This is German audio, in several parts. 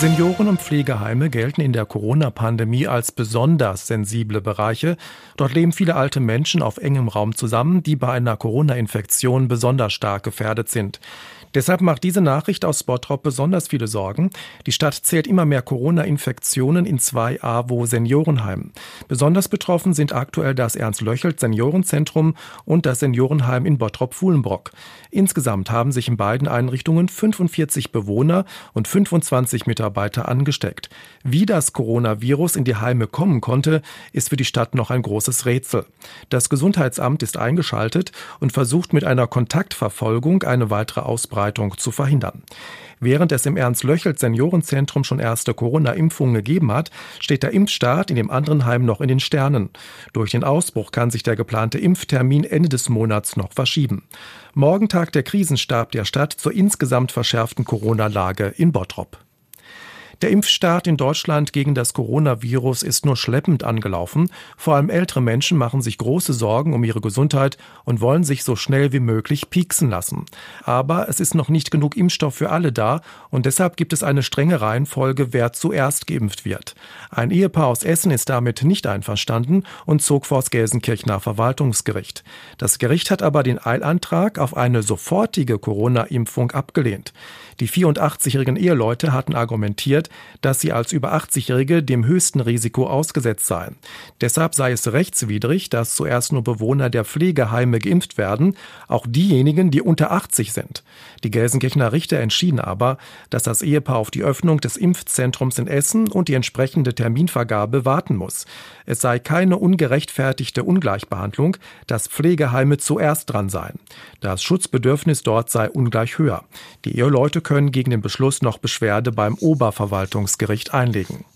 Senioren und Pflegeheime gelten in der Corona-Pandemie als besonders sensible Bereiche. Dort leben viele alte Menschen auf engem Raum zusammen, die bei einer Corona-Infektion besonders stark gefährdet sind. Deshalb macht diese Nachricht aus Bottrop besonders viele Sorgen. Die Stadt zählt immer mehr Corona-Infektionen in zwei AWO-Seniorenheimen. Besonders betroffen sind aktuell das Ernst-Löchelt-Seniorenzentrum und das Seniorenheim in Bottrop-Fuhlenbrock. Insgesamt haben sich in beiden Einrichtungen 45 Bewohner und 25 Mitarbeiter angesteckt. Wie das Coronavirus in die Heime kommen konnte, ist für die Stadt noch ein großes Rätsel. Das Gesundheitsamt ist eingeschaltet und versucht mit einer Kontaktverfolgung eine weitere Ausbreitung zu verhindern. Während es im Ernst-Löchelt Seniorenzentrum schon erste Corona-Impfungen gegeben hat, steht der Impfstart in dem anderen Heim noch in den Sternen. Durch den Ausbruch kann sich der geplante Impftermin Ende des Monats noch verschieben. Morgen tagt der Krisenstab der Stadt zur insgesamt verschärften Corona-Lage in Bottrop. Der Impfstart in Deutschland gegen das Coronavirus ist nur schleppend angelaufen. Vor allem ältere Menschen machen sich große Sorgen um ihre Gesundheit und wollen sich so schnell wie möglich pieksen lassen. Aber es ist noch nicht genug Impfstoff für alle da und deshalb gibt es eine strenge Reihenfolge, wer zuerst geimpft wird. Ein Ehepaar aus Essen ist damit nicht einverstanden und zog vor das Gelsenkirchener Verwaltungsgericht. Das Gericht hat aber den Eilantrag auf eine sofortige Corona-Impfung abgelehnt. Die 84-jährigen Eheleute hatten argumentiert, dass sie als über 80-Jährige dem höchsten Risiko ausgesetzt seien. Deshalb sei es rechtswidrig, dass zuerst nur Bewohner der Pflegeheime geimpft werden, auch diejenigen, die unter 80 sind. Die Gelsenkirchener Richter entschieden aber, dass das Ehepaar auf die Öffnung des Impfzentrums in Essen und die entsprechende Terminvergabe warten muss. Es sei keine ungerechtfertigte Ungleichbehandlung, dass Pflegeheime zuerst dran seien. Das Schutzbedürfnis dort sei ungleich höher. Die Eheleute können gegen den Beschluss noch Beschwerde beim Oberverwaltungsgericht Verwaltungsgericht einlegen.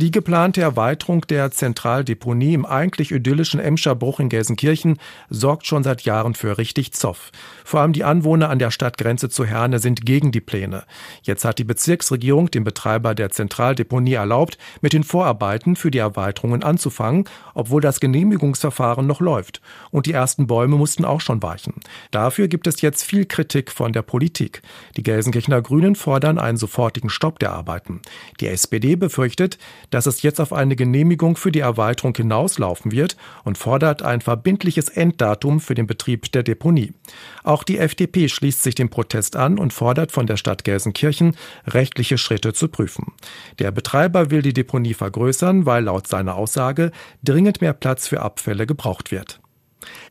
Die geplante Erweiterung der Zentraldeponie im eigentlich idyllischen Emscher Bruch in Gelsenkirchen sorgt schon seit Jahren für richtig Zoff. Vor allem die Anwohner an der Stadtgrenze zu Herne sind gegen die Pläne. Jetzt hat die Bezirksregierung dem Betreiber der Zentraldeponie erlaubt, mit den Vorarbeiten für die Erweiterungen anzufangen, obwohl das Genehmigungsverfahren noch läuft. Und die ersten Bäume mussten auch schon weichen. Dafür gibt es jetzt viel Kritik von der Politik. Die Gelsenkirchener Grünen fordern einen sofortigen Stopp der Arbeiten. Die SPD befürchtet, dass es jetzt auf eine Genehmigung für die Erweiterung hinauslaufen wird und fordert ein verbindliches Enddatum für den Betrieb der Deponie. Auch die FDP schließt sich dem Protest an und fordert von der Stadt Gelsenkirchen, rechtliche Schritte zu prüfen. Der Betreiber will die Deponie vergrößern, weil laut seiner Aussage dringend mehr Platz für Abfälle gebraucht wird.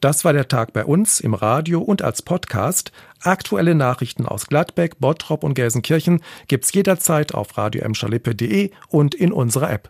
Das war der Tag bei uns im Radio und als Podcast. Aktuelle Nachrichten aus Gladbeck, Bottrop und Gelsenkirchen gibt's jederzeit auf radio und in unserer App.